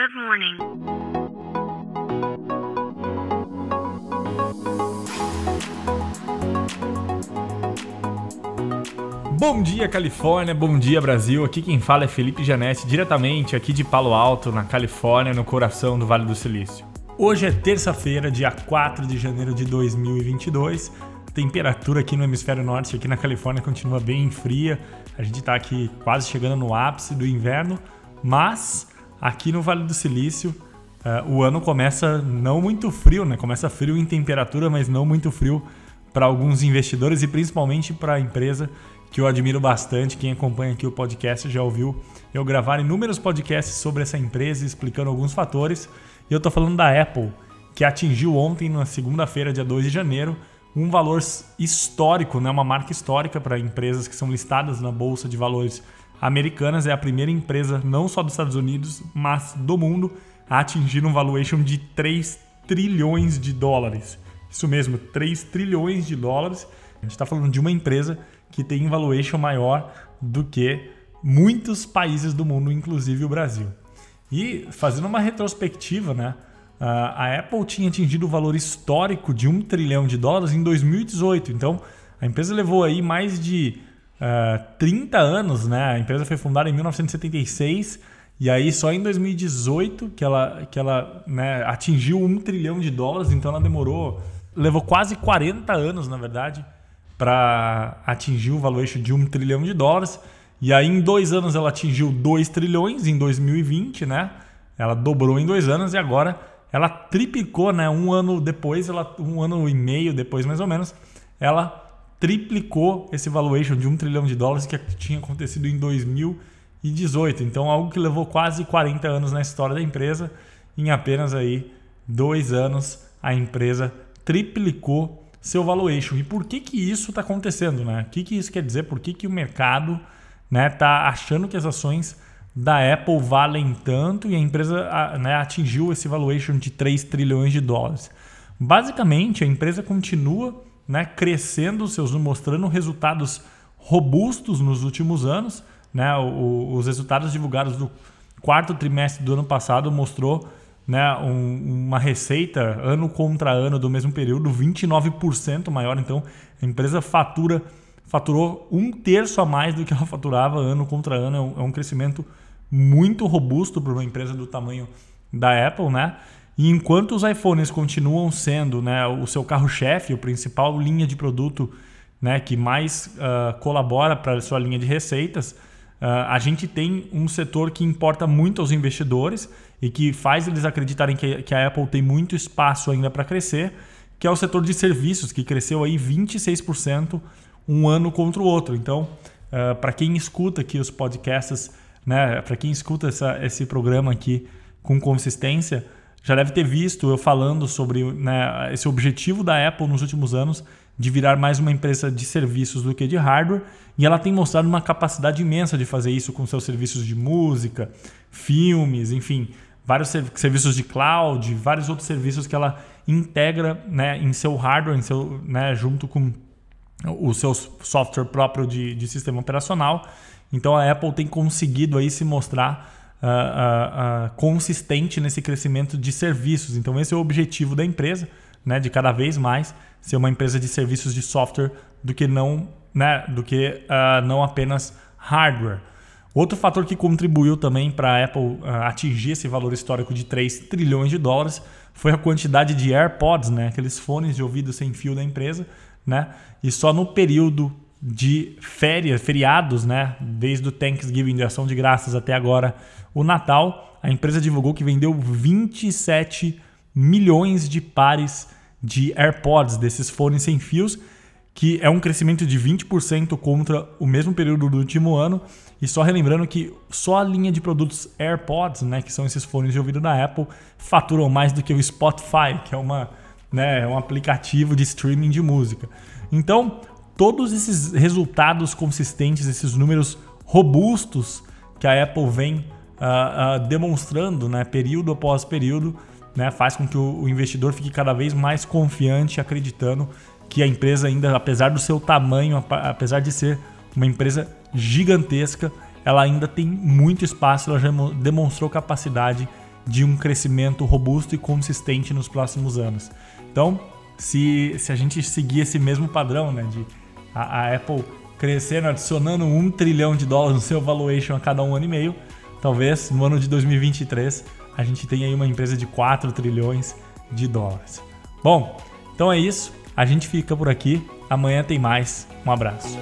Good morning. Bom dia, Califórnia. Bom dia, Brasil. Aqui quem fala é Felipe Janetti, diretamente aqui de Palo Alto, na Califórnia, no coração do Vale do Silício. Hoje é terça-feira, dia 4 de janeiro de 2022. A temperatura aqui no hemisfério norte, aqui na Califórnia, continua bem fria. A gente está aqui quase chegando no ápice do inverno, mas aqui no Vale do Silício uh, o ano começa não muito frio, né? Começa frio em temperatura, mas não muito frio para alguns investidores e principalmente para a empresa que eu admiro bastante. Quem acompanha aqui o podcast já ouviu eu gravar inúmeros podcasts sobre essa empresa, explicando alguns fatores. E eu estou falando da Apple, que atingiu ontem, na segunda-feira, dia 2 de janeiro, um valor histórico, né? uma marca histórica para empresas que são listadas na Bolsa de Valores Americanas. É a primeira empresa, não só dos Estados Unidos, mas do mundo, a atingir um valuation de 3 trilhões de dólares. Isso mesmo, 3 trilhões de dólares. A gente está falando de uma empresa que tem valuation maior do que muitos países do mundo, inclusive o Brasil. E fazendo uma retrospectiva, né? A Apple tinha atingido o valor histórico de um trilhão de dólares em 2018. Então, a empresa levou aí mais de uh, 30 anos, né? A empresa foi fundada em 1976 e aí só em 2018 que ela, que ela né, atingiu um trilhão de dólares. Então, ela demorou, levou quase 40 anos, na verdade, para atingir o valuation de um trilhão de dólares. E aí em dois anos ela atingiu 2 trilhões em 2020, né? Ela dobrou em dois anos e agora ela triplicou, né? Um ano depois, ela, um ano e meio depois mais ou menos, ela triplicou esse valuation de um trilhão de dólares que tinha acontecido em 2018. Então algo que levou quase 40 anos na história da empresa, em apenas aí dois anos a empresa triplicou seu valuation. E por que, que isso está acontecendo? Né? O que, que isso quer dizer? Por que, que o mercado está né, tá achando que as ações da Apple valem tanto e a empresa né, atingiu esse valuation de 3 trilhões de dólares? Basicamente, a empresa continua né, crescendo, seus, mostrando resultados robustos nos últimos anos. Né? O, os resultados divulgados do quarto trimestre do ano passado mostrou né, um, uma receita ano contra ano do mesmo período 29% maior. Então, a empresa fatura faturou um terço a mais do que ela faturava ano contra ano. É um, é um crescimento muito robusto para uma empresa do tamanho da Apple, né? E enquanto os iPhones continuam sendo né, o seu carro-chefe, o principal linha de produto né, que mais uh, colabora para a sua linha de receitas, Uh, a gente tem um setor que importa muito aos investidores e que faz eles acreditarem que, que a Apple tem muito espaço ainda para crescer, que é o setor de serviços, que cresceu aí 26% um ano contra o outro. Então, uh, para quem escuta aqui os podcasts, né, para quem escuta essa, esse programa aqui com consistência, já deve ter visto eu falando sobre né, esse objetivo da Apple nos últimos anos de virar mais uma empresa de serviços do que de hardware, e ela tem mostrado uma capacidade imensa de fazer isso com seus serviços de música, filmes, enfim, vários serviços de cloud, vários outros serviços que ela integra né, em seu hardware, em seu, né, junto com o seu software próprio de, de sistema operacional. Então a Apple tem conseguido aí se mostrar uh, uh, consistente nesse crescimento de serviços. Então esse é o objetivo da empresa né, de cada vez mais ser uma empresa de serviços de software do que não, né, do que não apenas hardware. Outro fator que contribuiu também para a Apple atingir esse valor histórico de 3 trilhões de dólares foi a quantidade de AirPods, né, aqueles fones de ouvido sem fio da empresa, né? E só no período de férias, feriados, né, desde o Thanksgiving de ação de graças até agora o Natal, a empresa divulgou que vendeu 27 milhões de pares de AirPods, desses fones sem fios, que é um crescimento de 20% contra o mesmo período do último ano. E só relembrando que só a linha de produtos AirPods, né, que são esses fones de ouvido da Apple, faturam mais do que o Spotify, que é uma, né, um aplicativo de streaming de música. Então, todos esses resultados consistentes, esses números robustos que a Apple vem uh, uh, demonstrando, né, período após período, né, faz com que o, investidor fique cada vez mais confiante, acreditando que a empresa ainda, apesar do seu tamanho, apesar de ser uma empresa gigantesca, ela ainda tem muito espaço, ela já demonstrou capacidade de um crescimento robusto e consistente nos próximos anos. Então, se, se a gente seguir esse mesmo padrão, né, de a, a Apple crescendo, adicionando um trilhão de dólares no seu valuation a cada um ano e meio, talvez no ano de 2023 a gente tenha aí uma empresa de 4 trilhões de dólares. Bom, então é isso. A gente fica por aqui. Amanhã tem mais. Um abraço.